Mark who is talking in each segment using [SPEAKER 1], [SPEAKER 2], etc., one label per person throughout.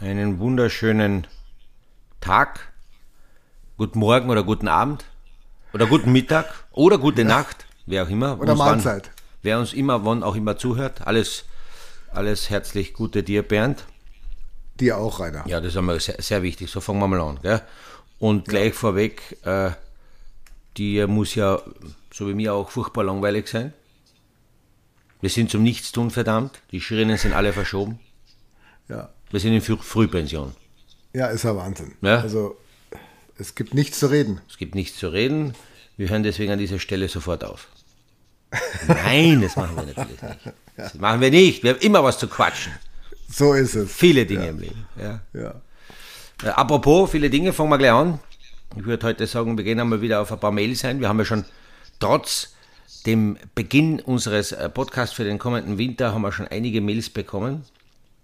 [SPEAKER 1] einen wunderschönen Tag, guten Morgen oder guten Abend oder guten Mittag oder gute Nacht, wer auch immer.
[SPEAKER 2] Oder
[SPEAKER 1] uns wann-
[SPEAKER 2] Mahlzeit.
[SPEAKER 1] wer uns immer, wann auch immer zuhört. Alles, alles herzlich Gute dir, Bernd.
[SPEAKER 2] Dir auch, Rainer.
[SPEAKER 1] Ja, das ist einmal sehr, sehr wichtig. So fangen wir mal an. Gell? Und gleich vorweg, äh, die muss ja, so wie mir auch, furchtbar langweilig sein. Wir sind zum Nichtstun verdammt. Die Schirinnen sind alle verschoben.
[SPEAKER 2] Ja.
[SPEAKER 1] Wir sind in Früh Frühpension.
[SPEAKER 2] ja, ist ja Wahnsinn.
[SPEAKER 1] Ja.
[SPEAKER 2] Also, es gibt nichts zu reden.
[SPEAKER 1] Es gibt nichts zu reden. Wir hören deswegen an dieser Stelle sofort auf. Nein, das machen wir natürlich nicht. Das machen wir nicht. Wir haben immer was zu quatschen.
[SPEAKER 2] So ist es.
[SPEAKER 1] Viele Dinge im Leben. Ja.
[SPEAKER 2] Ja.
[SPEAKER 1] Äh, apropos, viele Dinge, fangen wir gleich an. Ich würde heute sagen, wir gehen einmal wieder auf ein paar Mails ein. Wir haben ja schon trotz dem Beginn unseres äh, Podcasts für den kommenden Winter haben wir schon einige Mails bekommen.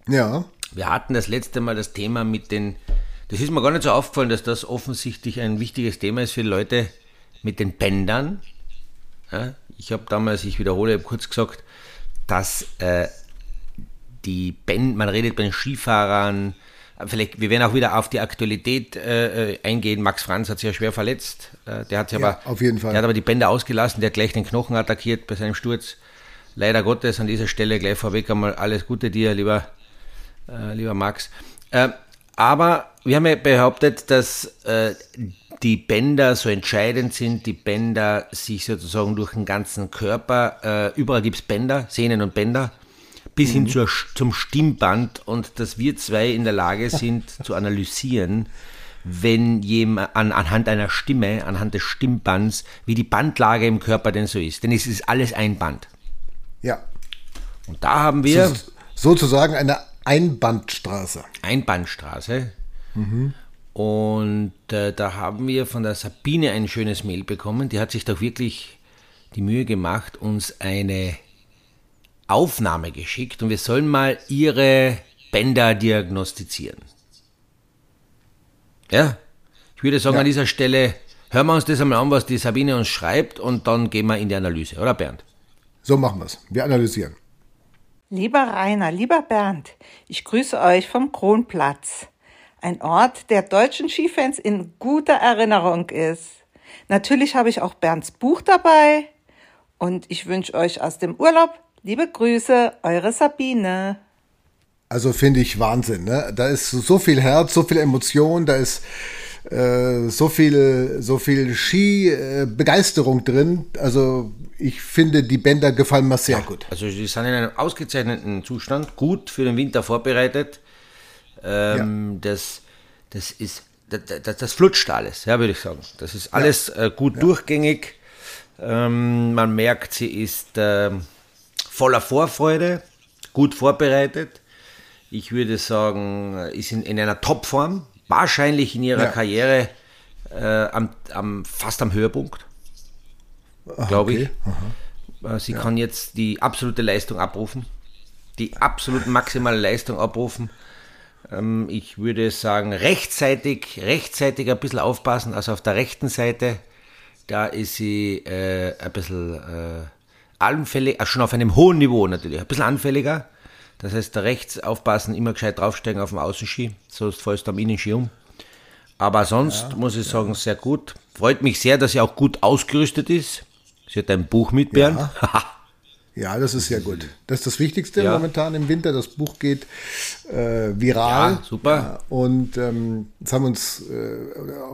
[SPEAKER 2] Ja.
[SPEAKER 1] Wir hatten das letzte Mal das Thema mit den, das ist mir gar nicht so aufgefallen, dass das offensichtlich ein wichtiges Thema ist für Leute mit den Bändern. Ja, ich habe damals, ich wiederhole, kurz gesagt, dass äh, die Bänder, man redet bei den Skifahrern, vielleicht, wir werden auch wieder auf die Aktualität äh, äh, eingehen. Max Franz hat sich ja schwer verletzt. Äh, der hat sich
[SPEAKER 2] Ja,
[SPEAKER 1] aber,
[SPEAKER 2] auf jeden Fall.
[SPEAKER 1] Der hat aber die Bänder ausgelassen, der hat gleich den Knochen attackiert bei seinem Sturz. Leider Gottes an dieser Stelle gleich vorweg einmal alles Gute dir, lieber, äh, lieber Max. Äh, aber wir haben ja behauptet, dass äh, die Bänder so entscheidend sind, die Bänder sich sozusagen durch den ganzen Körper, äh, überall gibt es Bänder, Sehnen und Bänder, bis hin zur, zum Stimmband und dass wir zwei in der Lage sind zu analysieren, wenn jemand an, anhand einer Stimme, anhand des Stimmbands, wie die Bandlage im Körper denn so ist. Denn es ist alles ein Band.
[SPEAKER 2] Ja.
[SPEAKER 1] Und da haben wir
[SPEAKER 2] So, sozusagen eine Einbandstraße.
[SPEAKER 1] Einbahnstraße. Und äh, da haben wir von der Sabine ein schönes Mail bekommen. Die hat sich doch wirklich die Mühe gemacht, uns eine Aufnahme geschickt und wir sollen mal ihre Bänder diagnostizieren. Ja, ich würde sagen,
[SPEAKER 2] Ja.
[SPEAKER 1] an dieser Stelle hören wir uns das einmal an, was die Sabine uns schreibt und dann gehen wir in die Analyse, oder Bernd?
[SPEAKER 2] So machen wir es. Wir analysieren.
[SPEAKER 3] Lieber Rainer, lieber Bernd, ich grüße euch vom Kronplatz. Ein Ort, der deutschen Skifans in guter Erinnerung ist. Natürlich habe ich auch Bernds Buch dabei und ich wünsche euch aus dem Urlaub liebe Grüße, eure Sabine.
[SPEAKER 2] Also finde ich Wahnsinn. Ne? Da ist so viel Herz, so viel Emotion, da ist äh, so viel, so viel Ski-Begeisterung drin. Also ich finde, die Bänder gefallen mir sehr gut.
[SPEAKER 1] Also sie sind in einem ausgezeichneten Zustand, gut für den Winter vorbereitet. Ähm, das, das ist, das, das, das flutscht alles, ja, würde ich sagen. Das ist alles äh, gut durchgängig. Ähm, man merkt, sie ist ähm, voller Vorfreude, gut vorbereitet. Ich würde sagen, äh, ist in, in einer Topform, wahrscheinlich in ihrer
[SPEAKER 2] Ja.
[SPEAKER 1] Karriere äh, am, am, fast am Höhepunkt, glaube ich. Äh, Sie kann jetzt die absolute Leistung abrufen, die absolut maximale Leistung abrufen. Ähm, ich würde sagen, rechtzeitig, rechtzeitig ein bisschen aufpassen. Also auf der rechten Seite, da ist sie äh, ein bisschen äh, anfällig, äh, schon auf einem hohen Niveau natürlich, ein bisschen anfälliger. Das heißt, da rechts aufpassen, immer gescheit draufsteigen auf dem Außenski, sonst fällst du am Innenski um. Aber sonst muss ich sagen, sehr gut. Freut mich sehr, dass sie auch gut ausgerüstet ist. Sie hat ein Buch mit, Bernd.
[SPEAKER 2] Ja, das ist sehr gut. Das ist das Wichtigste
[SPEAKER 1] Ja.
[SPEAKER 2] momentan im Winter. Das Buch geht äh, viral.
[SPEAKER 1] Ja, super.
[SPEAKER 2] Ja, und ähm, es haben uns, äh,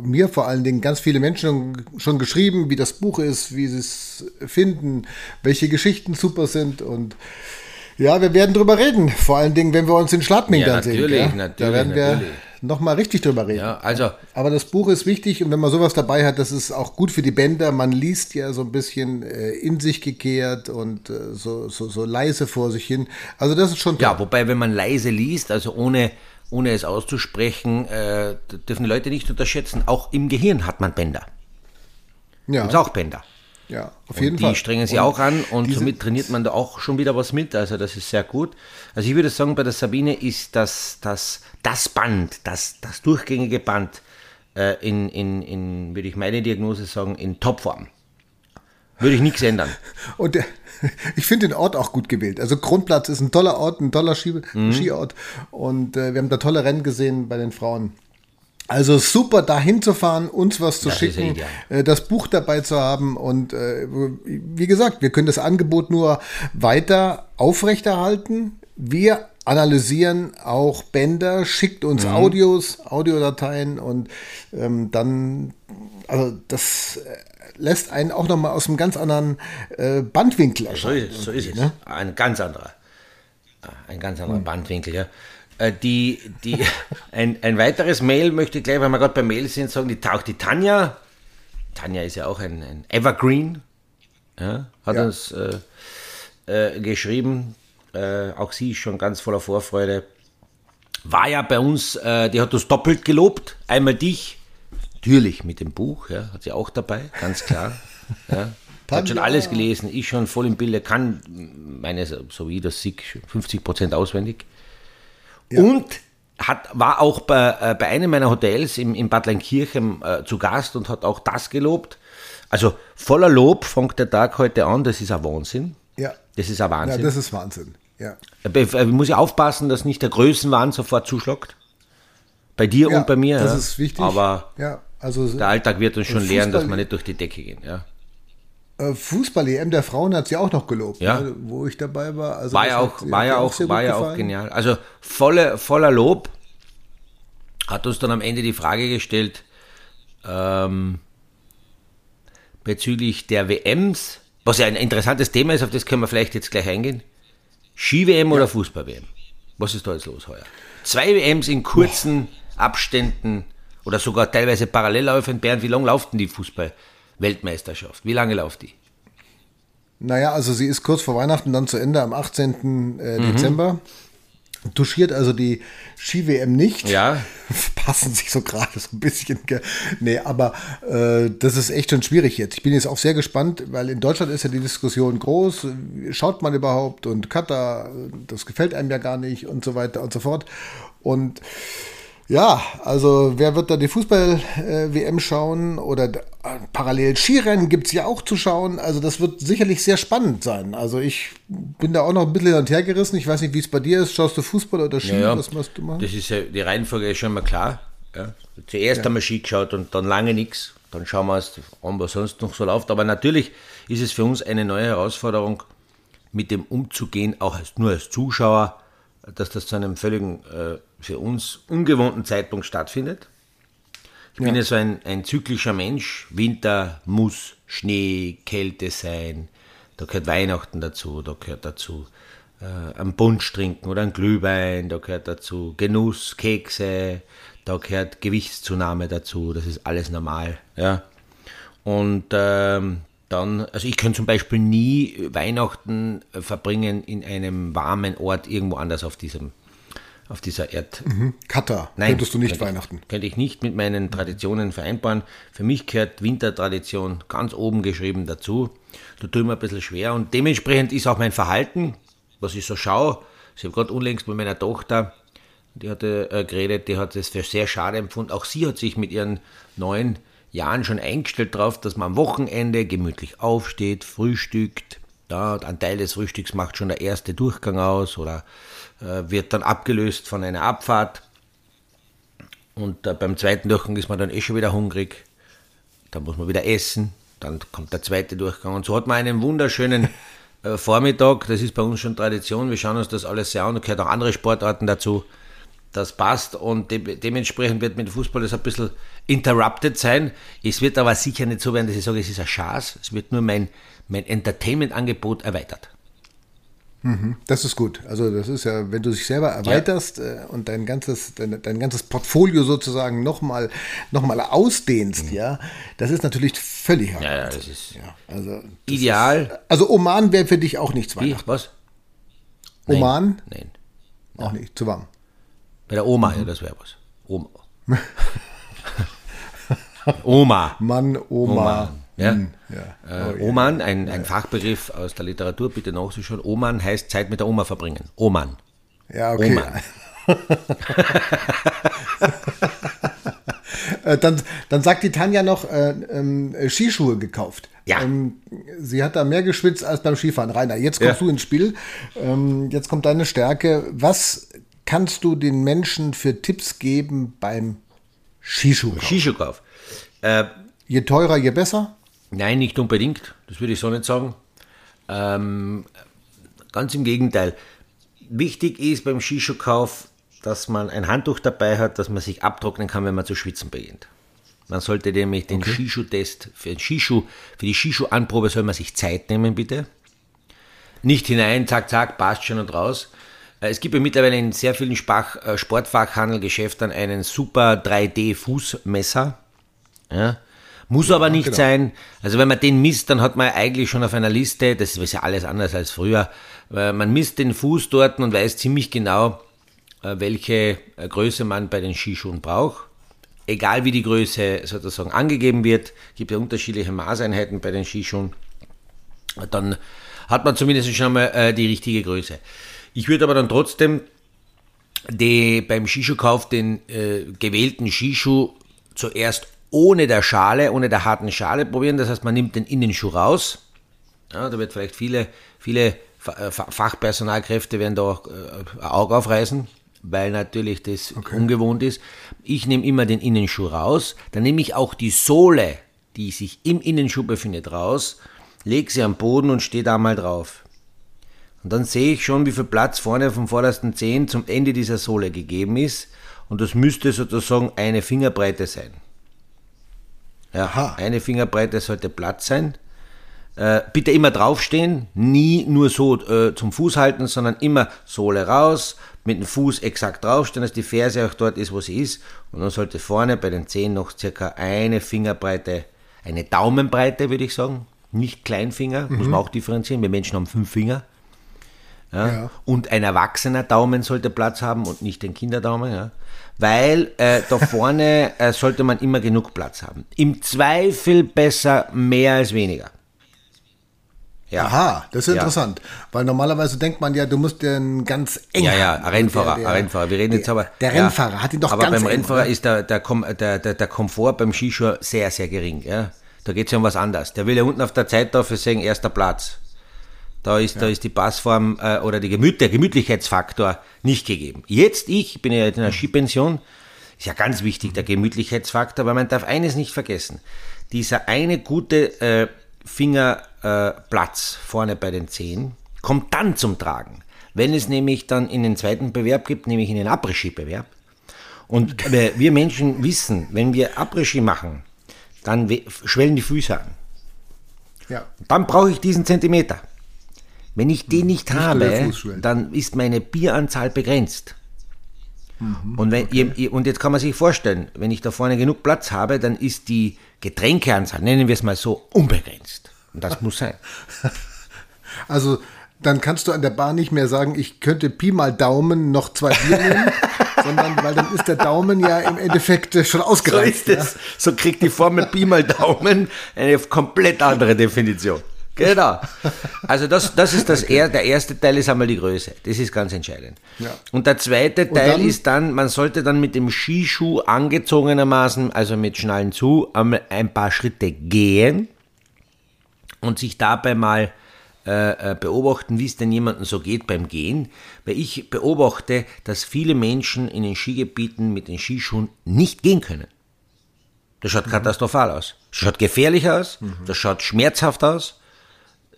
[SPEAKER 2] mir vor allen Dingen, ganz viele Menschen schon geschrieben, wie das Buch ist, wie sie es finden, welche Geschichten super sind. Und ja, wir werden drüber reden. Vor allen Dingen, wenn wir uns in Schladming
[SPEAKER 1] Ja,
[SPEAKER 2] dann sehen.
[SPEAKER 1] natürlich, natürlich,
[SPEAKER 2] Da werden wir
[SPEAKER 1] natürlich.
[SPEAKER 2] nochmal richtig drüber reden.
[SPEAKER 1] Ja, also
[SPEAKER 2] Aber das Buch ist wichtig und wenn man sowas dabei hat, das ist auch gut für die Bänder. Man liest ja so ein bisschen äh, in sich gekehrt und äh, so, so, so leise vor sich hin. Also das ist schon toll.
[SPEAKER 1] Ja, wobei, wenn man leise liest, also ohne, ohne es auszusprechen, äh, dürfen die Leute nicht unterschätzen. Auch im Gehirn hat man Bänder.
[SPEAKER 2] ja,
[SPEAKER 1] Gibt auch Bänder.
[SPEAKER 2] Ja auf jeden
[SPEAKER 1] die
[SPEAKER 2] Fall.
[SPEAKER 1] strengen sie
[SPEAKER 2] Und
[SPEAKER 1] auch an und somit trainiert man da auch schon wieder was mit. Also das ist sehr gut. Also ich würde sagen, bei der Sabine ist das, das, das Band, das, das durchgängige Band äh, in, in, in, würde ich meine Diagnose sagen, in Topform. Würde ich nichts ändern.
[SPEAKER 2] Und der, ich finde den Ort auch gut gewählt. Also Grundplatz ist ein toller Ort, ein toller Ski, mhm. Skiort. Und äh, wir haben da tolle Rennen gesehen bei den Frauen. Also super, da hinzufahren, uns was zu das schicken, äh, das Buch dabei zu haben. Und äh, wie gesagt, wir können das Angebot nur weiter aufrechterhalten. Wir analysieren auch Bänder, schickt uns mhm. Audios, Audiodateien und ähm, dann, also das äh, lässt einen auch nochmal aus einem ganz anderen äh, Bandwinkel
[SPEAKER 1] erscheinen. So ist, so ist es. Ne? Ein ganz anderer. Ein ganz anderer mhm. Bandwinkel, ja. Äh, die, die, ein, ein weiteres Mail möchte ich gleich, weil wir gerade bei Mail sind, sagen, die taucht die Tanja. Tanja ist ja auch ein, ein Evergreen. Ja, hat ja. uns äh, äh, geschrieben. Äh, auch sie ist schon ganz voller Vorfreude. War ja bei uns, äh, die hat uns doppelt gelobt. Einmal dich, natürlich mit dem Buch, ja, hat sie auch dabei, ganz klar. ja. Hat schon alles gelesen, ist schon voll im Bilde, kann meine, so wie das SIG, 50 Prozent auswendig. Ja. Und hat, war auch bei, äh, bei einem meiner Hotels im, in Bad Leinkirchen äh, zu Gast und hat auch das gelobt. Also voller Lob fängt der Tag heute an, das ist ein Wahnsinn.
[SPEAKER 2] Ja.
[SPEAKER 1] Das ist ein Wahnsinn.
[SPEAKER 2] Ja, das ist Wahnsinn. Ja.
[SPEAKER 1] Ich äh, muss ja aufpassen, dass nicht der Größenwahn sofort zuschlagt. Bei dir ja, und bei mir.
[SPEAKER 2] Das ja. ist wichtig.
[SPEAKER 1] Aber
[SPEAKER 2] ja, also,
[SPEAKER 1] der Alltag wird uns schon lehren, dass wir nicht durch die Decke gehen. Ja.
[SPEAKER 2] Äh, Fußball-EM der Frauen hat sie auch noch gelobt,
[SPEAKER 1] ja.
[SPEAKER 2] ne, wo ich dabei war.
[SPEAKER 1] Also war ja auch, war ja auch, war ja auch genial. Also volle, voller Lob hat uns dann am Ende die Frage gestellt ähm, bezüglich der WMs, was ja ein interessantes Thema ist, auf das können wir vielleicht jetzt gleich eingehen. Ski-WM ja. oder Fußball-WM? Was ist da jetzt los heuer? Zwei WMs in kurzen Boah. Abständen oder sogar teilweise parallel laufen. Bernd, wie lange laufen die Fußball? Weltmeisterschaft. Wie lange läuft die?
[SPEAKER 2] Naja, also sie ist kurz vor Weihnachten dann zu Ende am 18. Äh, mhm. Dezember. Duschiert also die Ski-WM nicht.
[SPEAKER 1] Ja.
[SPEAKER 2] Passen sich so gerade so ein bisschen. Nee, aber äh, das ist echt schon schwierig jetzt. Ich bin jetzt auch sehr gespannt, weil in Deutschland ist ja die Diskussion groß. Schaut man überhaupt? Und Katar, das gefällt einem ja gar nicht und so weiter und so fort. Und ja, also wer wird da die Fußball-WM schauen oder äh, parallel Skirennen gibt es ja auch zu schauen. Also das wird sicherlich sehr spannend sein. Also ich bin da auch noch ein bisschen hin und her gerissen. Ich weiß nicht, wie es bei dir ist. Schaust du Fußball oder Ski?
[SPEAKER 1] Ja, Was machst du machen? Das ist ja, die Reihenfolge ist schon mal klar. Ja. Zuerst ja. haben wir Ski geschaut und dann lange nichts. Dann schauen wir uns an, was sonst noch so läuft. Aber natürlich ist es für uns eine neue Herausforderung, mit dem umzugehen, auch als, nur als Zuschauer, dass das zu einem völligen äh, für uns ungewohnten Zeitpunkt stattfindet. Ich ja. bin ja so ein, ein zyklischer Mensch. Winter muss Schnee, Kälte sein. Da gehört Weihnachten dazu, da gehört dazu äh, ein Punsch trinken oder ein Glühwein, da gehört dazu Genuss, Kekse, da gehört Gewichtszunahme dazu, das ist alles normal. Ja. Und ähm, dann, also ich könnte zum Beispiel nie Weihnachten verbringen in einem warmen Ort irgendwo anders auf diesem auf dieser Erd.
[SPEAKER 2] Mhm. Katar. Nein, könntest du nicht
[SPEAKER 1] könnte
[SPEAKER 2] Weihnachten.
[SPEAKER 1] Ich, könnte ich nicht mit meinen Traditionen vereinbaren. Für mich gehört Wintertradition ganz oben geschrieben dazu. Da tue ich mir ein bisschen schwer und dementsprechend ist auch mein Verhalten, was ich so schaue. Ich habe gerade unlängst mit meiner Tochter, die hatte äh, geredet, die hat es für sehr schade empfunden. Auch sie hat sich mit ihren neuen Jahren schon eingestellt darauf, dass man am Wochenende gemütlich aufsteht, frühstückt. Ja, ein Teil des Frühstücks macht schon der erste Durchgang aus oder äh, wird dann abgelöst von einer Abfahrt. Und äh, beim zweiten Durchgang ist man dann eh schon wieder hungrig. Dann muss man wieder essen. Dann kommt der zweite Durchgang. Und so hat man einen wunderschönen äh, Vormittag. Das ist bei uns schon Tradition. Wir schauen uns das alles sehr an. Da gehört auch andere Sportarten dazu. Das passt und de dementsprechend wird mit Fußball das ein bisschen interrupted sein. Es wird aber sicher nicht so werden, dass ich sage, es ist ein Chance. Es wird nur mein, mein Entertainment-Angebot erweitert.
[SPEAKER 2] Mhm, das ist gut. Also das ist ja, wenn du dich selber erweiterst ja. Äh, und dein ganzes, dein, dein ganzes Portfolio sozusagen nochmal noch mal ausdehnst, mhm. ja, das ist natürlich völlig
[SPEAKER 1] Ja, ja, das ist
[SPEAKER 2] ja, also
[SPEAKER 1] ideal.
[SPEAKER 2] Ist, also Oman wäre für dich auch nichts
[SPEAKER 1] Weihnachten. Was?
[SPEAKER 2] Oman?
[SPEAKER 1] Nein.
[SPEAKER 2] Auch nicht, zu warm.
[SPEAKER 1] Bei der Oma, mhm. ja, das wäre was. Oma. Oma.
[SPEAKER 2] Mann, Oma. Oma.
[SPEAKER 1] Ja? Hm, ja. Äh, oh, Oman, ein, ein Fachbegriff aus der Literatur, bitte nachzuschauen. Oman heißt Zeit mit der Oma verbringen. Oman.
[SPEAKER 2] Ja, okay. Oman. Äh, dann, dann sagt die Tanja noch, äh, äh, Skischuhe gekauft. Ja. Ähm, sie hat da mehr geschwitzt als beim Skifahren. Rainer, jetzt kommst ja. du ins Spiel. Ähm, jetzt kommt deine Stärke. Was kannst du den Menschen für Tipps geben beim Skischuhkauf?
[SPEAKER 1] Skischuhkauf.
[SPEAKER 2] Äh, je teurer, je besser?
[SPEAKER 1] Nein, nicht unbedingt. Das würde ich so nicht sagen. Ähm, ganz im Gegenteil. Wichtig ist beim Skischuhkauf, dass man ein Handtuch dabei hat, dass man sich abtrocknen kann, wenn man zu schwitzen beginnt. Man sollte nämlich den okay. Skischuh-Test für den Skischuh, für die Skischuh-Anprobe soll man sich Zeit nehmen, bitte. Nicht hinein, zack, zack, passt schon und raus. Äh, es gibt ja mittlerweile in sehr vielen Spach, äh, Sportfachhandelgeschäften einen super 3D-Fußmesser. Ja. Muss ja, aber nicht genau. sein. Also wenn man den misst, dann hat man eigentlich schon auf einer Liste, das ist ja alles anders als früher, man misst den Fuß dort und weiß ziemlich genau, äh, welche Größe man bei den Skischuhen braucht egal wie die Größe sozusagen angegeben wird, gibt ja unterschiedliche Maßeinheiten bei den Skischuhen, dann hat man zumindest schon mal äh, die richtige Größe. Ich würde aber dann trotzdem die, beim Skischuhkauf den äh, gewählten Skischuh zuerst ohne der Schale, ohne der harten Schale probieren. Das heißt, man nimmt den Innenschuh raus. Ja, da wird vielleicht viele, viele äh, Fachpersonalkräfte werden da auch äh, Auge aufreißen weil natürlich das okay. ungewohnt ist. Ich nehme immer den Innenschuh raus, dann nehme ich auch die Sohle, die sich im Innenschuh befindet, raus, lege sie am Boden und stehe da mal drauf. Und dann sehe ich schon, wie viel Platz vorne vom vordersten Zehen zum Ende dieser Sohle gegeben ist. Und das müsste sozusagen eine Fingerbreite sein. Ja, Aha. eine Fingerbreite sollte Platz sein. Äh, bitte immer draufstehen, nie nur so äh, zum Fuß halten, sondern immer Sohle raus, mit dem Fuß exakt draufstehen, dass die Ferse auch dort ist, wo sie ist. Und dann sollte vorne bei den Zehen noch circa eine Fingerbreite, eine Daumenbreite, würde ich sagen. Nicht Kleinfinger, mhm. muss man auch differenzieren. Wir Menschen haben fünf Finger. Ja. ja. Und ein erwachsener Daumen sollte Platz haben und nicht ein Kinderdaumen. Ja. Weil äh, da vorne äh, sollte man immer genug Platz haben. Im Zweifel besser mehr als weniger.
[SPEAKER 2] Ja. Aha, das ist ja. interessant. Weil normalerweise denkt man ja, du musst den ganz eng.
[SPEAKER 1] Ja, ja, Rennfahrer, der, der, Rennfahrer. Wir reden
[SPEAKER 2] der,
[SPEAKER 1] jetzt aber.
[SPEAKER 2] Der Rennfahrer ja, hat ihn doch
[SPEAKER 1] aber
[SPEAKER 2] ganz
[SPEAKER 1] beim Rennfahrer ist der, der, der, der, Komfort beim Skischuh sehr, sehr gering. Ja? Da geht es ja um was anderes. Der will ja unten auf der Zeittafel sagen, erster Platz. Da ist, ja. da ist die Passform äh, oder die Gemüt, der Gemütlichkeitsfaktor nicht gegeben. Jetzt ich, bin ja in einer Skipension, ist ja ganz wichtig, der Gemütlichkeitsfaktor, aber man darf eines nicht vergessen. Dieser eine gute äh, Fingerplatz äh, vorne bei den Zehen kommt dann zum Tragen. Wenn es nämlich dann in den zweiten Bewerb gibt, nämlich in den Après-Ski-Bewerb. Und wir Menschen wissen, wenn wir Après-Ski machen, dann schwellen die Füße an. Ja. Dann brauche ich diesen Zentimeter. Wenn ich den nicht, nicht habe, dann ist meine Bieranzahl begrenzt. Mhm, und, wenn, okay. ihr, und jetzt kann man sich vorstellen, wenn ich da vorne genug Platz habe, dann ist die Getränkeanzahl, nennen wir es mal so, unbegrenzt. Und das muss sein.
[SPEAKER 2] Also dann kannst du an der Bar nicht mehr sagen, ich könnte Pi mal Daumen noch zwei Bier nehmen, sondern weil dann ist der Daumen ja im Endeffekt schon ausgereizt.
[SPEAKER 1] So, ist es. Ja. so kriegt die Formel Pi mal Daumen eine komplett andere Definition. Genau. Also das, das ist das okay. er, der erste Teil ist einmal die Größe. Das ist ganz entscheidend. Ja. Und der zweite Teil dann, ist dann, man sollte dann mit dem Skischuh angezogenermaßen, also mit Schnallen zu, einmal ein paar Schritte gehen und sich dabei mal äh, äh, beobachten, wie es denn jemandem so geht beim Gehen. Weil ich beobachte, dass viele Menschen in den Skigebieten mit den Skischuhen nicht gehen können. Das schaut mhm. katastrophal aus. Das schaut gefährlich aus, mhm. das schaut schmerzhaft aus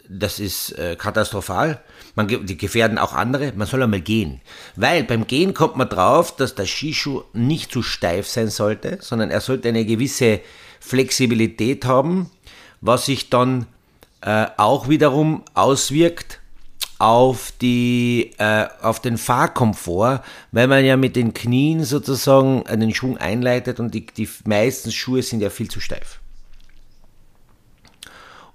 [SPEAKER 1] das ist äh, katastrophal. Man, die gefährden auch andere. Man soll einmal gehen. Weil beim Gehen kommt man drauf, dass der Skischuh nicht zu steif sein sollte, sondern er sollte eine gewisse Flexibilität haben, was sich dann äh, auch wiederum auswirkt auf, die, äh, auf den Fahrkomfort, weil man ja mit den Knien sozusagen einen Schwung einleitet und die, die meisten Schuhe sind ja viel zu steif.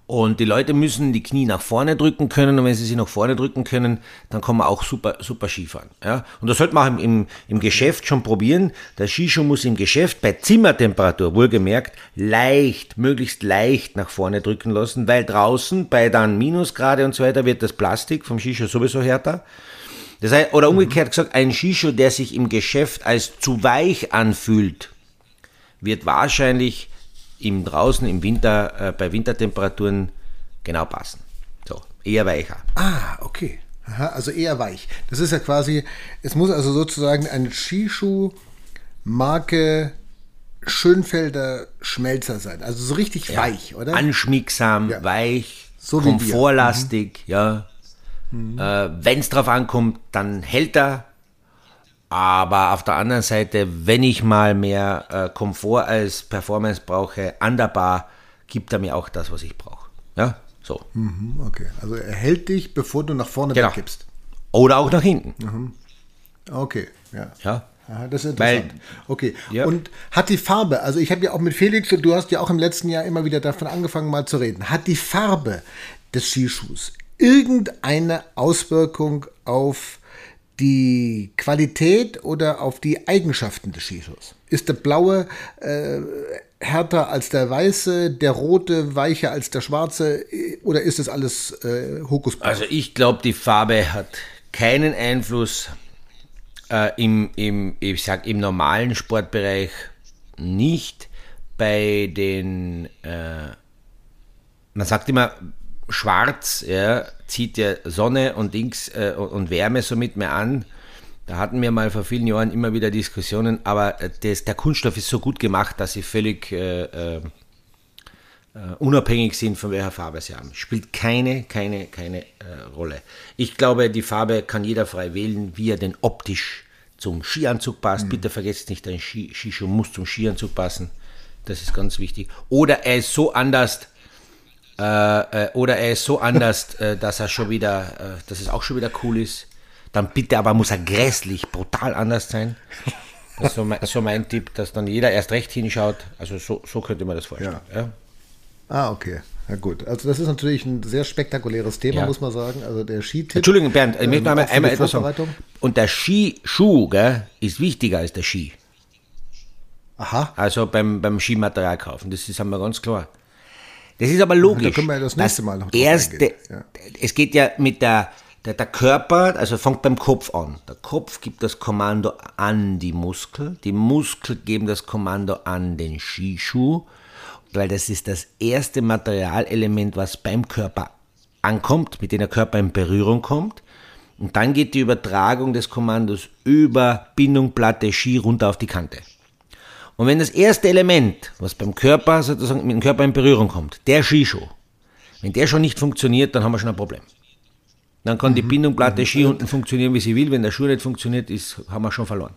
[SPEAKER 1] Und die Leute müssen die Knie nach vorne drücken können und wenn sie sie nach vorne drücken können, dann kann man auch super, super Skifahren. Ja? Und das sollte man auch im, im, im Geschäft schon probieren. Der Skischuh muss im Geschäft bei Zimmertemperatur, wohlgemerkt, leicht, möglichst leicht nach vorne drücken lassen, weil draußen bei dann Minusgrade und so weiter wird das Plastik vom Skischuh sowieso härter. Das heißt, oder umgekehrt gesagt, ein Skischuh, der sich im Geschäft als zu weich anfühlt, wird wahrscheinlich im draußen im Winter äh, bei Wintertemperaturen genau passen. So, eher weicher.
[SPEAKER 2] Ah, okay. Aha, also eher weich. Das ist ja quasi, es muss also sozusagen ein Skischuh Marke Schönfelder Schmelzer sein. Also so richtig ja. weich, oder?
[SPEAKER 1] Anschmiegsam, ja. weich, so komfortlastig, mhm. ja. Mhm. Äh, Wenn es drauf ankommt, dann hält er. Aber auf der anderen Seite, wenn ich mal mehr äh, Komfort als Performance brauche, an der Bar, gibt er mir auch das, was ich brauche. Ja, so.
[SPEAKER 2] Mhm, okay, also er hält dich, bevor du nach vorne genau. wegkippst.
[SPEAKER 1] Oder auch nach hinten.
[SPEAKER 2] Mhm. Okay, ja.
[SPEAKER 1] Ja.
[SPEAKER 2] Aha, das ist interessant. Weil, okay. Ja. Und hat die Farbe, also ich habe ja auch mit Felix und du hast ja auch im letzten Jahr immer wieder davon angefangen, mal zu reden. Hat die Farbe des Skischuhs irgendeine Auswirkung auf die Qualität oder auf die Eigenschaften des Skischuhs? Ist der blaue äh, härter als der weiße, der rote weicher als der schwarze oder ist das alles äh, Hokuspokus?
[SPEAKER 1] Also ich glaube, die Farbe hat keinen Einfluss äh, im, im, ich sag, im normalen Sportbereich nicht. Bei den, äh, man sagt immer, schwarz ja, zieht ja Sonne und Dings äh, und Wärme somit mehr an. Da hatten wir mal vor vielen Jahren immer wieder Diskussionen, aber das, der Kunststoff ist so gut gemacht, dass sie völlig äh, äh, unabhängig sind von welcher Farbe sie haben. Spielt keine, keine, keine äh, Rolle. Ich glaube, die Farbe kann jeder frei wählen, wie er denn optisch zum Skianzug passt. Mhm. Bitte vergesst nicht, ein Ski, Skischuh muss zum Skianzug passen. Das ist ganz wichtig. Oder er ist so anders, äh, äh, oder er ist so anders, äh, dass er schon wieder, äh, dass es auch schon wieder cool ist. Dann bitte aber muss er grässlich, brutal anders sein. Das ist so mein, so mein Tipp, dass dann jeder erst recht hinschaut. Also so, so könnte man das vorstellen. Ja. Ja.
[SPEAKER 2] Ah, okay. Ja gut, also das ist natürlich ein sehr spektakuläres Thema, ja. muss man sagen. Also der Skitipp.
[SPEAKER 1] Entschuldigung, Bernd, ich möchte noch einmal, einmal etwas sagen. Und der Skischuh gell, ist wichtiger als der Ski.
[SPEAKER 2] Aha.
[SPEAKER 1] Also beim, beim Skimaterial kaufen, das ist einmal ganz klar. Das ist aber logisch. Da
[SPEAKER 2] können wir ja das nächste Mal noch
[SPEAKER 1] erste, ja. Es geht ja mit der, der, der Körper, also fängt beim Kopf an. Der Kopf gibt das Kommando an die Muskel, die Muskel geben das Kommando an den Skischuh weil das ist das erste Materialelement, was beim Körper ankommt, mit dem der Körper in Berührung kommt. Und dann geht die Übertragung des Kommandos über Bindung, Platte, Ski runter auf die Kante. Und wenn das erste Element, was beim Körper sozusagen mit dem Körper in Berührung kommt, der Skischuh, wenn der schon nicht funktioniert, dann haben wir schon ein Problem. Dann kann mhm. die Bindung, Platte, Ski unten funktionieren, wie sie will. Wenn der Schuh nicht funktioniert, ist, haben wir schon verloren.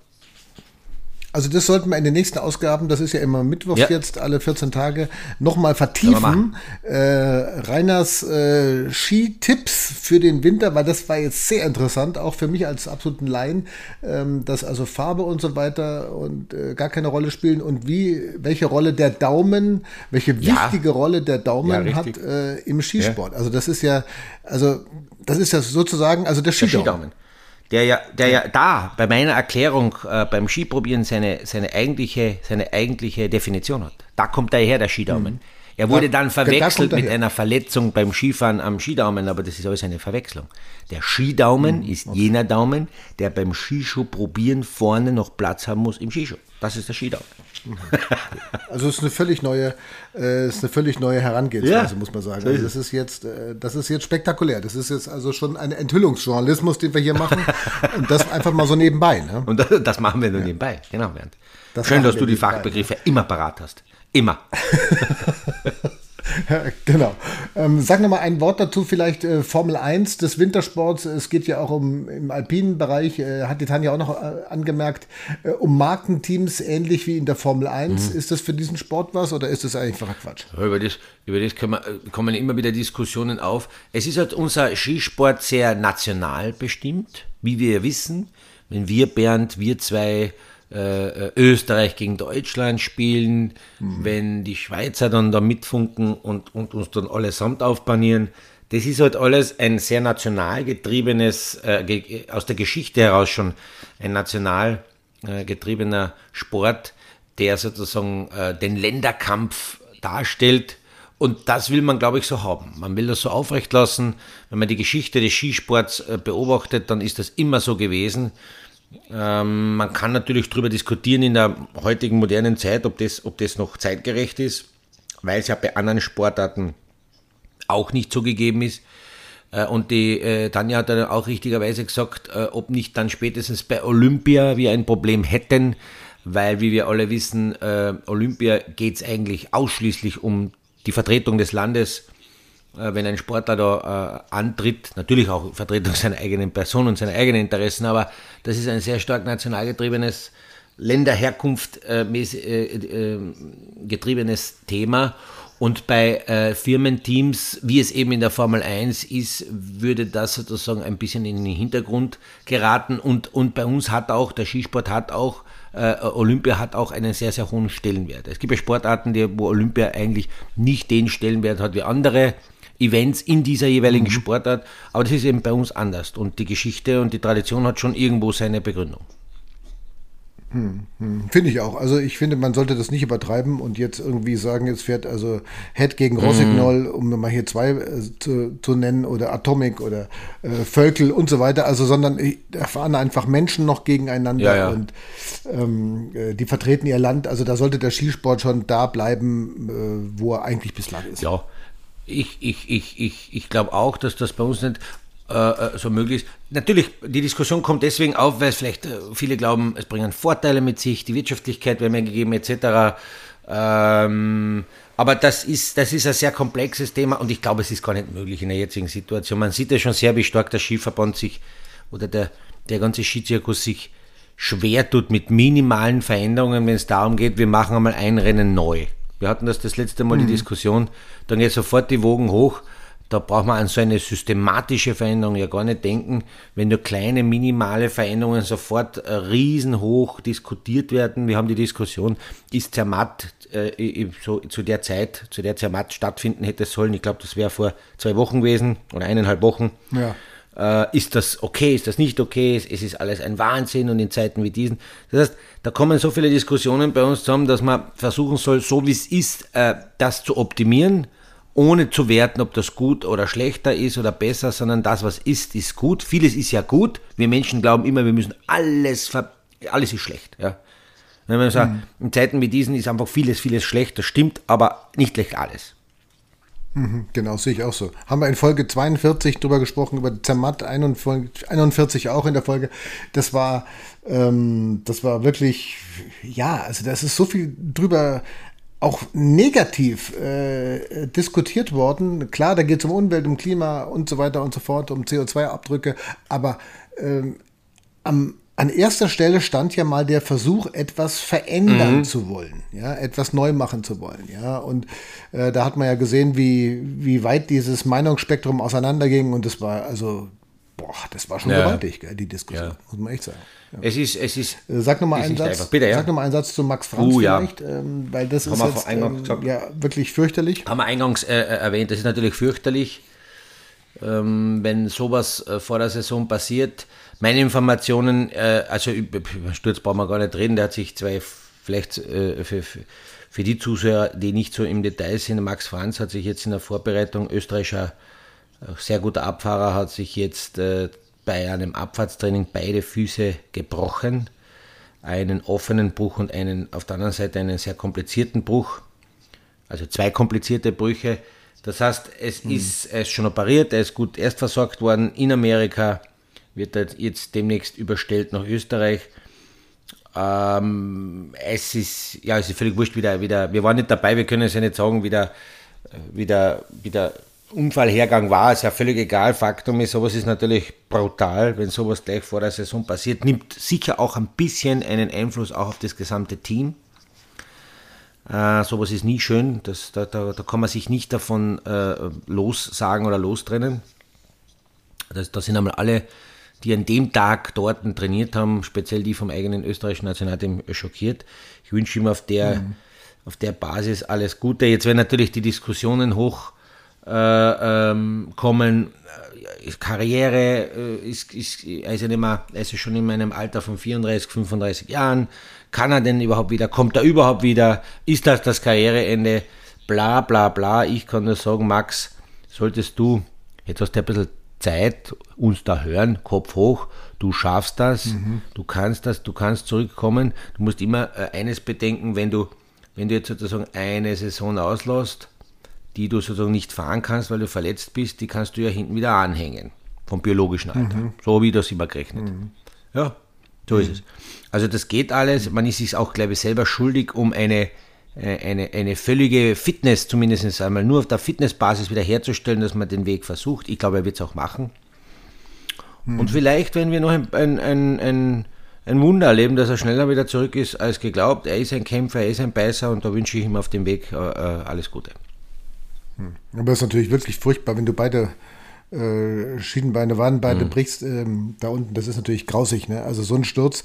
[SPEAKER 2] Also das sollten wir in den nächsten Ausgaben, das ist ja immer Mittwoch ja. jetzt, alle 14 Tage, nochmal vertiefen. Äh, Reiners äh, Skitipps für den Winter, weil das war jetzt sehr interessant, auch für mich als absoluten Laien, ähm, dass also Farbe und so weiter und äh, gar keine Rolle spielen und wie, welche Rolle der Daumen, welche ja. wichtige Rolle der Daumen ja, hat äh, im Skisport. Also das ist ja, also das ist ja sozusagen, also der Skidaumen. Der Skidaumen
[SPEAKER 1] der ja, der ja da bei meiner Erklärung äh, beim Skiprobieren seine, seine, eigentliche, seine eigentliche Definition hat. Da kommt er her, der Skidaumen. Mhm. Er wurde da, dann verwechselt mit einer Verletzung beim Skifahren am Skidaumen, aber das ist alles eine Verwechslung. Der Skidaumen mhm, ist okay. jener Daumen, der beim Skischuh probieren vorne noch Platz haben muss im Skischuh. Das ist der Skidaumen.
[SPEAKER 2] Also es ist eine völlig neue, äh, ist eine völlig neue Herangehensweise, ja. muss man sagen. Also das ist jetzt, äh, das ist jetzt spektakulär. Das ist jetzt also schon ein Enthüllungsjournalismus, den wir hier machen. und das einfach mal so nebenbei. Ne?
[SPEAKER 1] Und das, das machen wir nur ja. nebenbei, genau, Bernd. Das Schön, dass du die Fachbegriffe immer parat hast. Immer.
[SPEAKER 2] genau. Ähm, sag noch mal ein Wort dazu, vielleicht äh, Formel 1 des Wintersports. Es geht ja auch um im alpinen Bereich, äh, hat die Tanja auch noch äh, angemerkt, äh, um Markenteams, ähnlich wie in der Formel 1. Mhm. Ist das für diesen Sport was oder ist das einfacher Quatsch?
[SPEAKER 1] Ja, über das, über das man, äh, kommen immer wieder Diskussionen auf. Es ist halt unser Skisport sehr national bestimmt, wie wir wissen. Wenn wir, Bernd, wir zwei äh, äh, Österreich gegen Deutschland spielen, mhm. wenn die Schweizer dann da mitfunken und, und uns dann allesamt aufbanieren. Das ist halt alles ein sehr national getriebenes, äh, aus der Geschichte heraus schon ein national äh, getriebener Sport, der sozusagen äh, den Länderkampf darstellt. Und das will man, glaube ich, so haben. Man will das so aufrecht lassen. Wenn man die Geschichte des Skisports äh, beobachtet, dann ist das immer so gewesen. Ähm, man kann natürlich darüber diskutieren in der heutigen modernen Zeit, ob das, ob das noch zeitgerecht ist. weil es ja bei anderen Sportarten auch nicht so gegeben ist. Äh, und die äh, Tanja hat dann auch richtigerweise gesagt, äh, ob nicht dann spätestens bei Olympia wir ein Problem hätten, weil, wie wir alle wissen, äh, Olympia geht es eigentlich ausschließlich um die Vertretung des Landes. Äh, wenn ein Sportler da äh, antritt, natürlich auch Vertretung seiner eigenen Person und seiner eigenen Interessen, aber das ist ein sehr stark national getriebenes Länderherkunft äh, äh, äh, getriebenes Thema. Und bei äh, Firmenteams, wie es eben in der Formel 1 ist, würde das sozusagen ein bisschen in den Hintergrund geraten. Und, und bei uns hat auch, der Skisport hat auch, äh, Olympia hat auch einen sehr, sehr hohen Stellenwert. Es gibt ja Sportarten, die, wo Olympia eigentlich nicht den Stellenwert hat wie andere Events in dieser jeweiligen mhm. Sportart. Aber das ist eben bei uns anders. Und die Geschichte und die Tradition hat schon irgendwo seine Begründung.
[SPEAKER 2] Hm, hm. Finde ich auch. Also ich finde, man sollte das nicht übertreiben und jetzt irgendwie sagen, jetzt fährt also Head gegen Rossignol, um mal hier zwei äh, zu, zu, nennen, oder Atomic oder äh, Völkel und so weiter. Also, sondern da fahren einfach Menschen noch gegeneinander ja, ja. und ähm, äh, die vertreten ihr Land. Also da sollte der Skisport schon da bleiben, äh, wo er eigentlich bislang ist.
[SPEAKER 1] Ja. Ich, ich, ich, ich, ich glaube auch, dass das bei uns nicht äh, äh, so möglich ist. Natürlich, die Diskussion kommt deswegen auf, weil es vielleicht äh, viele glauben, es bringen Vorteile mit sich, die Wirtschaftlichkeit wäre mehr gegeben etc. Ähm, aber das ist, das ist ein sehr komplexes Thema und ich glaube, es ist gar nicht möglich in der jetzigen Situation. Man sieht ja schon sehr, wie stark der Skiverband sich oder der, der ganze Skizirkus sich schwer tut mit minimalen Veränderungen, wenn es darum geht, wir machen einmal ein Rennen neu. Wir hatten das das letzte Mal mhm. die Diskussion, dann geht sofort die Wogen hoch da braucht man an so eine systematische Veränderung ja gar nicht denken. Wenn nur kleine, minimale Veränderungen sofort äh, riesenhoch diskutiert werden. Wir haben die Diskussion, ist Zermatt äh, so zu der Zeit, zu der Zermatt stattfinden hätte sollen. Ich glaube, das wäre vor zwei Wochen gewesen oder eineinhalb Wochen. Ja. Äh, ist das okay, ist das nicht okay? Es ist alles ein Wahnsinn und in Zeiten wie diesen. Das heißt, da kommen so viele Diskussionen bei uns zusammen, dass man versuchen soll, so wie es ist, äh, das zu optimieren ohne zu werten, ob das gut oder schlechter ist oder besser, sondern das, was ist, ist gut. Vieles ist ja gut. Wir Menschen glauben immer, wir müssen alles, ver alles ist schlecht. Ja. Wenn man sagt, mhm. in Zeiten wie diesen ist einfach vieles, vieles schlecht, das stimmt, aber nicht gleich alles.
[SPEAKER 2] Mhm, genau, sehe ich auch so. Haben wir in Folge 42 drüber gesprochen, über Zermatt 41 auch in der Folge. Das war, ähm, das war wirklich, ja, also das ist so viel drüber auch negativ äh, diskutiert worden. Klar, da geht es um Umwelt, um Klima und so weiter und so fort, um CO2-Abdrücke, aber ähm, am, an erster Stelle stand ja mal der Versuch, etwas verändern mhm. zu wollen, ja, etwas neu machen zu wollen, ja. Und äh, da hat man ja gesehen, wie, wie weit dieses Meinungsspektrum auseinanderging und das war also, boah, das war schon ja. gewaltig, gell, die Diskussion, ja. muss man echt sagen.
[SPEAKER 1] Es ist, es ist.
[SPEAKER 2] Äh, sag nochmal einen Satz. Bitte, ja. Sag noch einen Satz zu Max Franz
[SPEAKER 1] uh,
[SPEAKER 2] vielleicht, ja. ähm, weil das Haben ist jetzt, ähm, ja wirklich fürchterlich.
[SPEAKER 1] Haben wir eingangs äh, äh, erwähnt, das ist natürlich fürchterlich, ähm, wenn sowas äh, vor der Saison passiert. Meine Informationen, äh, also über Sturz brauchen wir gar nicht reden, der hat sich zwei, vielleicht äh, für, für die Zuseher, die nicht so im Detail sind, Max Franz hat sich jetzt in der Vorbereitung österreichischer sehr guter Abfahrer hat sich jetzt äh, bei einem Abfahrtstraining beide Füße gebrochen. Einen offenen Bruch und einen auf der anderen Seite einen sehr komplizierten Bruch. Also zwei komplizierte Brüche. Das heißt, es mhm. ist, er ist schon operiert, er ist gut erst versorgt worden in Amerika, wird jetzt demnächst überstellt nach Österreich. Ähm, es ist, ja, es ist völlig wurscht, wieder, wieder, wir waren nicht dabei, wir können es ja nicht sagen, wieder, wieder, wieder Unfallhergang war, ist ja völlig egal. Faktum ist, sowas ist natürlich brutal, wenn sowas gleich vor der Saison passiert. Nimmt sicher auch ein bisschen einen Einfluss auch auf das gesamte Team. Äh, sowas ist nie schön. Das, da, da, da kann man sich nicht davon äh, lossagen oder lostrennen. Da sind einmal alle, die an dem Tag dort trainiert haben, speziell die vom eigenen österreichischen Nationalteam, schockiert. Ich wünsche ihm auf der, mhm. auf der Basis alles Gute. Jetzt werden natürlich die Diskussionen hoch äh, ähm, kommen. Äh, Karriere äh, ist, ist, ja nicht mehr, ja schon in meinem Alter von 34, 35 Jahren. Kann er denn überhaupt wieder? Kommt er überhaupt wieder? Ist das das Karriereende? Bla bla bla. Ich kann nur sagen, Max, solltest du, jetzt hast du ein bisschen Zeit, uns da hören, Kopf hoch, du schaffst das, mhm. du kannst das, du kannst zurückkommen. Du musst immer äh, eines bedenken, wenn du wenn du jetzt sozusagen eine Saison auslässt, die du sozusagen nicht fahren kannst, weil du verletzt bist, die kannst du ja hinten wieder anhängen. Vom biologischen Alter. Mhm. So wie das immer gerechnet. Mhm. Ja, so ist es. Also das geht alles. Man ist sich auch, glaube ich, selber schuldig, um eine, eine, eine völlige Fitness, zumindest einmal nur auf der Fitnessbasis wieder herzustellen, dass man den Weg versucht. Ich glaube, er wird es auch machen. Mhm. Und vielleicht, wenn wir noch ein, ein, ein, ein, ein Wunder erleben, dass er schneller wieder zurück ist als geglaubt. Er ist ein Kämpfer, er ist ein Beißer und da wünsche ich ihm auf dem Weg äh, äh alles Gute.
[SPEAKER 2] Hm. Aber es ist natürlich wirklich furchtbar, wenn du beide äh, Schienenbeine, Wadenbeine mhm. brichst, ähm, da unten, das ist natürlich grausig, ne? Also so ein Sturz.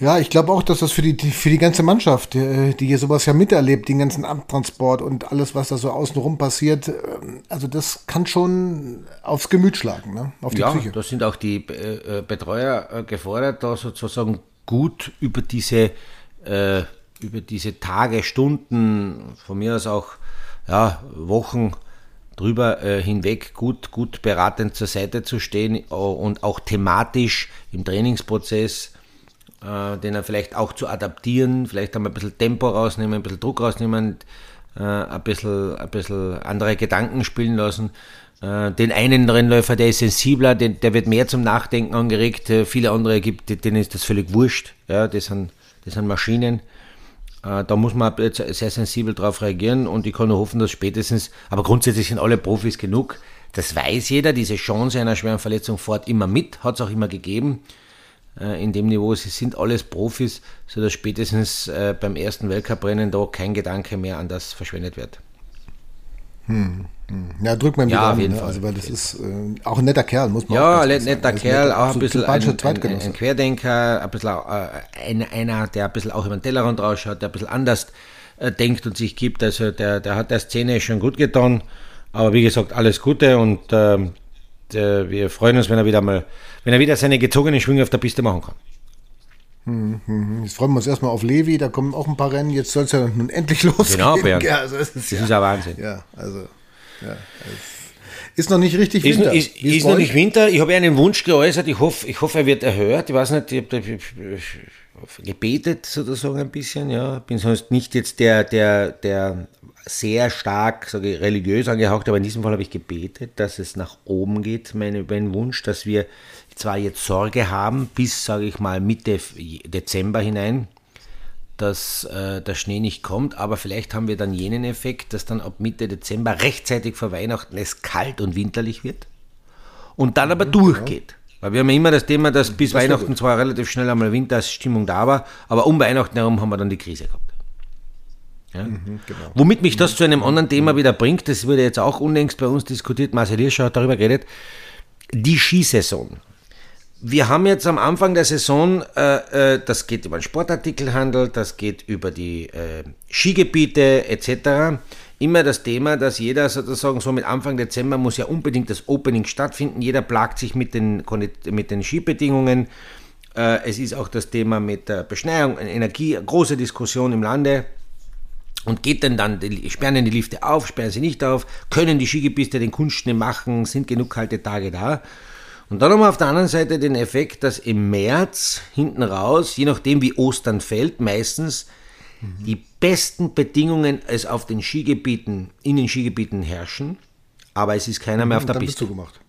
[SPEAKER 2] Ja, ich glaube auch, dass das für die, für die ganze Mannschaft, äh, die hier sowas ja miterlebt, den ganzen Abtransport und alles, was da so außenrum passiert, ähm, also das kann schon aufs Gemüt schlagen, ne? auf
[SPEAKER 1] die ja, Psyche. da sind auch die äh, Betreuer äh, gefordert, da sozusagen gut über diese, äh, über diese Tage, Stunden, von mir aus auch ja, Wochen drüber äh, hinweg gut, gut beratend zur Seite zu stehen und auch thematisch im Trainingsprozess äh, den vielleicht auch zu adaptieren, vielleicht einmal ein bisschen Tempo rausnehmen, ein bisschen Druck rausnehmen, äh, ein, bisschen, ein bisschen andere Gedanken spielen lassen. Äh, den einen Rennläufer, der ist sensibler, den, der wird mehr zum Nachdenken angeregt, äh, viele andere gibt, denen ist das völlig wurscht, ja, das sind, das sind Maschinen. Äh, da muss man sehr sensibel darauf reagieren und ich kann nur hoffen, dass spätestens, aber grundsätzlich sind alle Profis genug. Das weiß jeder, diese Chance einer schweren Verletzung fährt immer mit, hat es auch immer gegeben. Äh, in dem Niveau, sie sind alles Profis, sodass spätestens äh, beim ersten Weltcuprennen da kein Gedanke mehr an das verschwendet wird.
[SPEAKER 2] Hm. hm. Ja, drückt man
[SPEAKER 1] ja, auf jeden ne?
[SPEAKER 2] Also, weil das ist äh, auch ein netter Kerl, muss man
[SPEAKER 1] ja, netter Kerl, auch ein bisschen ein, ein, ein, Querdenker, ein bisschen äh, ein, einer, der ein bisschen auch über den Tellerrand rausschaut, der ein bisschen anders äh, denkt und sich gibt. Also der, der hat der Szene schon gut getan. Aber wie gesagt, alles Gute und ähm, der, wir freuen uns, wenn er wieder mal, wenn er wieder seine gezogenen Schwünge auf der Piste machen kann.
[SPEAKER 2] Hm, hm, hm. Jetzt freuen wir uns erstmal auf Levi, da kommen auch ein paar Rennen. Jetzt soll es ja nun endlich losgehen. Genau,
[SPEAKER 1] Bernd. Ja, also das ist, das ja, ist ja Wahnsinn.
[SPEAKER 2] Ja, also, ja, ist noch nicht richtig Winter.
[SPEAKER 1] Ist, ist, ist noch nicht Winter. Ich habe einen Wunsch geäußert. Ich hoffe, ich hoffe, er wird erhört. Ich weiß nicht, ich habe gebetet sozusagen ein bisschen. Ja, bin sonst nicht jetzt der, der, der sehr stark sage ich, religiös angehaucht, aber in diesem Fall habe ich gebetet, dass es nach oben geht, mein, mein Wunsch, dass wir zwar jetzt Sorge haben, bis, sage ich mal, Mitte Dezember hinein, dass äh, der Schnee nicht kommt, aber vielleicht haben wir dann jenen Effekt, dass dann ab Mitte Dezember rechtzeitig vor Weihnachten es kalt und winterlich wird und dann aber mhm, durchgeht. Ja. Weil wir haben immer das Thema, dass bis das Weihnachten zwar relativ schnell einmal Winterstimmung da war, aber um Weihnachten herum haben wir dann die Krise gehabt. Ja? Mhm, genau. Womit mich das zu einem anderen Thema wieder bringt, das wurde jetzt auch unlängst bei uns diskutiert, Marcel Hirscher hat darüber geredet, die Skisaison. Wir haben jetzt am Anfang der Saison, äh, äh, das geht über den Sportartikelhandel, das geht über die äh, Skigebiete etc., immer das Thema, dass jeder sozusagen so mit Anfang Dezember muss ja unbedingt das Opening stattfinden. Jeder plagt sich mit den, mit den Skibedingungen. Äh, es ist auch das Thema mit der Beschneiung, Energie, große Diskussion im Lande. Und geht denn dann, sperren die Lifte auf, sperren sie nicht auf, können die Skigebiete den Kunstschnee machen, sind genug kalte Tage da. Und dann haben wir auf der anderen Seite den Effekt, dass im März hinten raus, je nachdem wie Ostern fällt, meistens mhm. die besten Bedingungen es auf den Skigebieten, in den Skigebieten herrschen, aber es ist keiner mehr auf der Piste.
[SPEAKER 2] Zugemacht.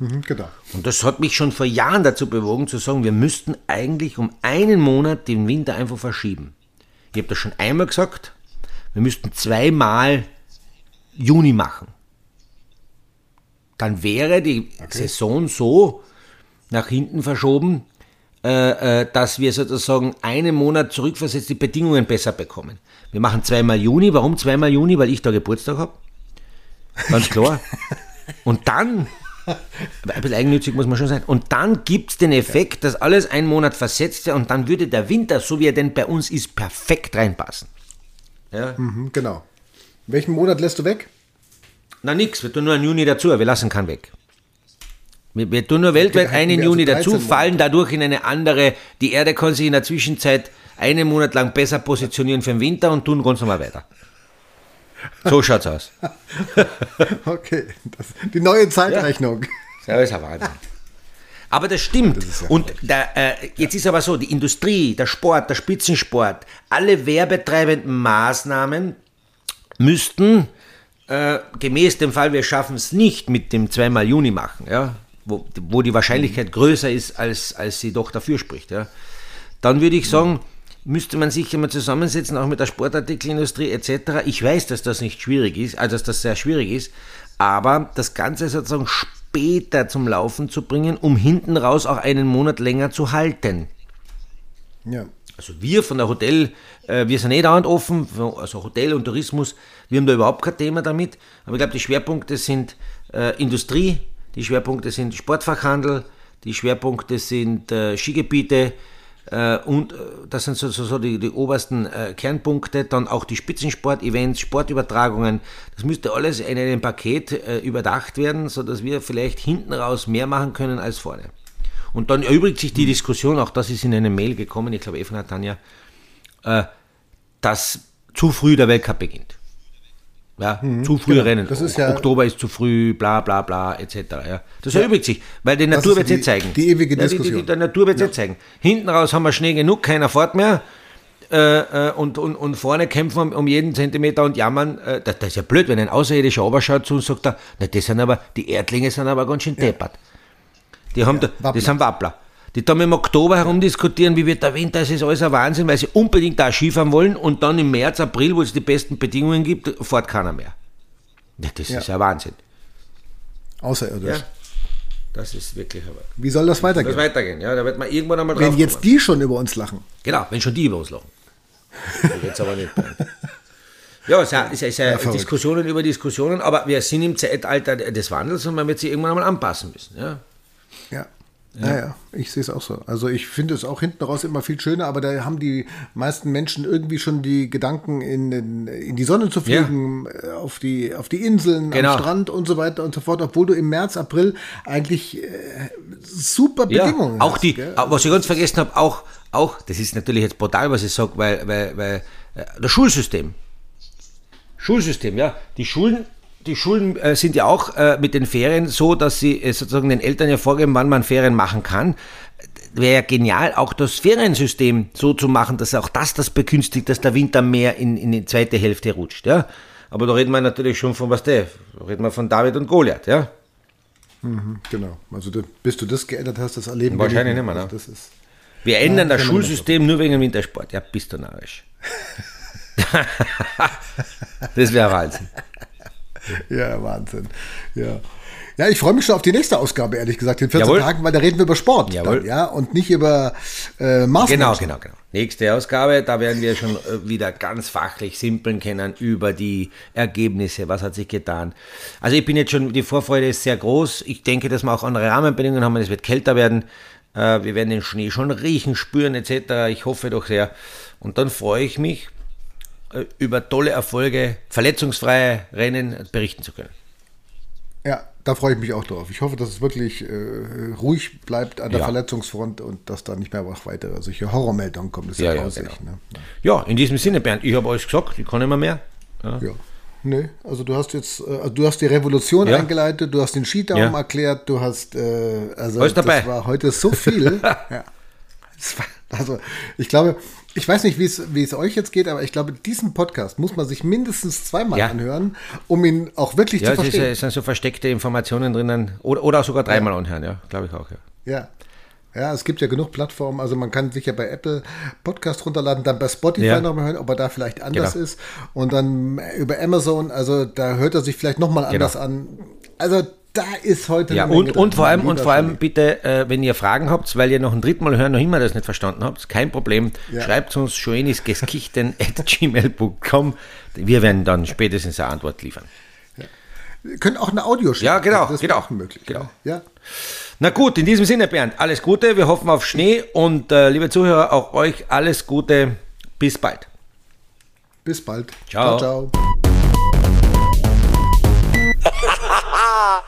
[SPEAKER 2] Mhm, genau.
[SPEAKER 1] Und das hat mich schon vor Jahren dazu bewogen zu sagen, wir müssten eigentlich um einen Monat den Winter einfach verschieben. Ich habe das schon einmal gesagt, wir müssten zweimal Juni machen. Dann wäre die okay. Saison so nach hinten verschoben, äh, äh, dass wir sozusagen einen Monat zurückversetzt die Bedingungen besser bekommen. Wir machen zweimal Juni. Warum zweimal Juni? Weil ich da Geburtstag habe. Ganz klar. Und dann, ein bisschen eigennützig muss man schon sein, und dann gibt es den Effekt, dass alles einen Monat versetzt ist und dann würde der Winter, so wie er denn bei uns ist, perfekt reinpassen.
[SPEAKER 2] Ja. Mhm, genau. Welchen Monat lässt du weg?
[SPEAKER 1] Na nix, wir tun nur einen Juni dazu, wir lassen keinen weg. Wir, wir tun nur weltweit einen also Juni dazu, Monate. fallen dadurch in eine andere, die Erde kann sich in der Zwischenzeit einen Monat lang besser positionieren für den Winter und tun ganz normal weiter. So schaut's aus.
[SPEAKER 2] okay, das, die neue Zeitrechnung.
[SPEAKER 1] Ja, das ist ein Wahnsinn. Aber das stimmt. Das ja und da, äh, jetzt ist aber so, die Industrie, der Sport, der Spitzensport, alle werbetreibenden Maßnahmen müssten äh, gemäß dem Fall, wir schaffen es nicht mit dem zweimal Juni machen, ja, wo, wo die Wahrscheinlichkeit größer ist, als, als sie doch dafür spricht, ja, dann würde ich sagen, müsste man sich immer zusammensetzen, auch mit der Sportartikelindustrie etc. Ich weiß, dass das nicht schwierig ist, also dass das sehr schwierig ist, aber das Ganze sozusagen später zum Laufen zu bringen, um hinten raus auch einen Monat länger zu halten. Ja. Also wir von der Hotel, äh, wir sind eh dauernd offen, also Hotel und Tourismus, wir haben da überhaupt kein Thema damit. Aber ich glaube, die Schwerpunkte sind äh, Industrie, die Schwerpunkte sind Sportfachhandel, die Schwerpunkte sind äh, Skigebiete, und äh, das sind so, so, so die, die, obersten äh, Kernpunkte. Dann auch die Spitzensport-Events, Sportübertragungen. Das müsste alles in einem Paket äh, überdacht werden, sodass wir vielleicht hinten raus mehr machen können als vorne. Und dann erübrigt sich die Diskussion, auch das ist in eine Mail gekommen, ich glaube, Eva hat Tanja, äh, dass zu früh der Weltcup beginnt. Ja, mhm, zu früh genau. rennen. Das ist ja, Oktober ist zu früh, bla bla bla, etc. Ja. Das ja, erübrigt sich, weil die Natur wird es eh zeigen.
[SPEAKER 2] Die ewige Diskussion. Ja, die, die,
[SPEAKER 1] die, die Natur wird es ja. zeigen. Hinten raus haben wir Schnee genug, keiner fährt mehr. Äh, äh, und, und, und vorne kämpfen wir um jeden Zentimeter und jammern. Äh, das, das, ist ja blöd, wenn ein Außerirdischer runterschaut zu uns sagt, na, das sind aber, die Erdlinge sind aber ganz schön deppert. Die, haben da, die sind Wappler die da im Oktober herumdiskutieren, wie wird der Winter, es ist alles ein Wahnsinn, weil sie unbedingt da Skifahren wollen und dann im März, April, wo es die besten Bedingungen gibt, fährt keiner mehr. Das ja. ist ja Wahnsinn.
[SPEAKER 2] Außerirdisch. Ja.
[SPEAKER 1] Das ist wirklich aber.
[SPEAKER 2] Wie soll das weitergehen?
[SPEAKER 1] Das weitergehen, ja, da wird man irgendwann einmal
[SPEAKER 2] drauf Wenn jetzt kommen. die schon über uns lachen.
[SPEAKER 1] Genau, wenn schon die über uns lachen. jetzt aber nicht. Ja, es ist, ist, ja, Diskussionen über Diskussionen, aber wir sind im Zeitalter des Wandels und man wird sich irgendwann einmal anpassen müssen. Ja.
[SPEAKER 2] ja. Ja. ja, ich sehe es auch so. Also ich finde es auch hinten raus immer viel schöner, aber da haben die meisten Menschen irgendwie schon die Gedanken, in, in, in die Sonne zu fliegen, ja. Äh, auf, die, auf die Inseln, genau. am Strand und so weiter und so fort, obwohl du im März, April eigentlich äh, super Bedingungen
[SPEAKER 1] ja, auch hast. Die, gell? Was ich ganz vergessen habe, auch, auch, das ist natürlich jetzt brutal, was ich sage, weil, weil, weil äh, das Schulsystem. Schulsystem, ja. Die Schulen die Schulen äh, sind ja auch äh, mit den Ferien so, dass sie äh, sozusagen den Eltern ja vorgeben, wann man Ferien machen kann. Wäre ja genial, auch das Feriensystem so zu machen, dass auch das das begünstigt, dass der Winter mehr in, in die zweite Hälfte rutscht. Ja? Aber da reden wir natürlich schon von was der, da reden wir von David und Goliath, ja.
[SPEAKER 2] Mhm, genau. Also du, bis du das geändert hast, das Erleben.
[SPEAKER 1] Wahrscheinlich nicht mehr, ne? Das ist, wir ändern ja, das Schulsystem nur wegen dem Wintersport. Ja, bist du narrisch. das wäre Wahnsinn.
[SPEAKER 2] ja, Wahnsinn. Ja. Ja, ich freue mich schon auf die nächste Ausgabe, ehrlich gesagt, in 14 Jawohl. Tagen, weil da reden wir über Sport. Dann, ja, und nicht über äh, Maßnahmen.
[SPEAKER 1] Genau, genau, genau. Nächste Ausgabe, da werden wir schon äh, wieder ganz fachlich simpeln können über die Ergebnisse, was hat sich getan. Also ich bin jetzt schon, die Vorfreude ist sehr groß. Ich denke, dass wir auch andere Rahmenbedingungen haben, es wird kälter werden. Äh, wir werden den Schnee schon riechen, spüren etc. Ich hoffe doch sehr. Und dann freue ich mich, über tolle Erfolge, verletzungsfreie Rennen berichten zu können.
[SPEAKER 2] Ja, da freue ich mich auch drauf. Ich hoffe, dass es wirklich äh, ruhig bleibt an der ja. Verletzungsfront und dass da nicht mehr weitere solche Horrormeldungen kommen. Das
[SPEAKER 1] ja, ja, genau. ne? ja, in diesem Sinne, Bernd, ich habe euch gesagt, ich kann immer mehr.
[SPEAKER 2] Ja. ja. Nee, also du hast jetzt, äh, also du hast die Revolution ja. eingeleitet, du hast den Skidaum erklärt, du hast, äh, also
[SPEAKER 1] Alles dabei.
[SPEAKER 2] das war heute so viel. ja. War, also ich glaube, ich weiß nicht, wie es, wie es euch jetzt geht, aber ich glaube, diesen Podcast muss man sich mindestens zweimal ja. anhören, um ihn auch wirklich ja, zu verstehen. Ja,
[SPEAKER 1] es sind so versteckte Informationen drinnen oder, oder sogar dreimal ja. anhören, ja, glaube ich auch. Ja.
[SPEAKER 2] ja. Ja, es gibt ja genug Plattformen. Also man kann sich ja bei Apple Podcast runterladen, dann bei Spotify ja. nochmal hören, ob er da vielleicht anders genau. ist. Und dann über Amazon, also da hört er sich vielleicht nochmal genau. anders an. Also da ist heute
[SPEAKER 1] ja und, und vor allem und vor allem bitte äh, wenn ihr Fragen habt weil ihr noch ein drittes Mal hören noch immer das nicht verstanden habt kein Problem. Ja. schreibt uns schoenisgeskichten@gmail.com wir werden dann spätestens eine Antwort liefern.
[SPEAKER 2] Ja. ihr könnt auch eine Audio
[SPEAKER 1] schicken ja genau
[SPEAKER 2] das
[SPEAKER 1] ist auch
[SPEAKER 2] möglich
[SPEAKER 1] genau. ja. Na gut in diesem Sinne Bernd alles Gute. Wir hoffen auf Schnee und äh, liebe Zuhörer auch euch alles Gute. Bis bald.
[SPEAKER 2] Bis bald.
[SPEAKER 1] Ciao. Ciao, ciao.